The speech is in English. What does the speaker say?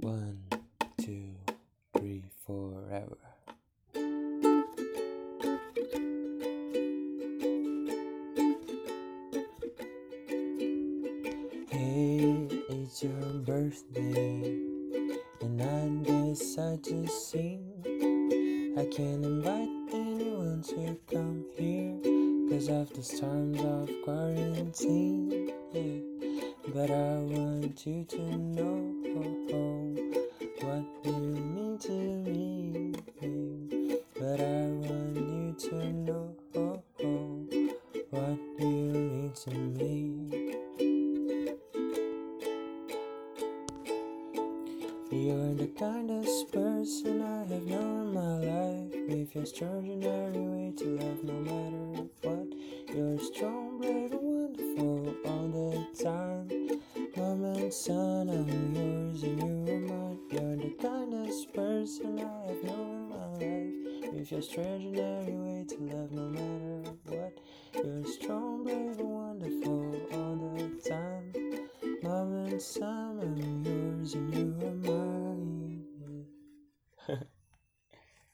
One, two, three, forever. Hey, it's your birthday, and I decide to sing. I can't invite anyone to come here, cause of the storms of quarantine. Yeah. But I want you to know what you mean to me. But I want you to know what you mean to me. You're the kindest person I have known in my life. With your extraordinary way to love no matter what. You're strong, kindest person I have known in my life. With your extraordinary way to love no matter what. You're strong, brave, and wonderful all the time. Mom and I'm yours and you are mine.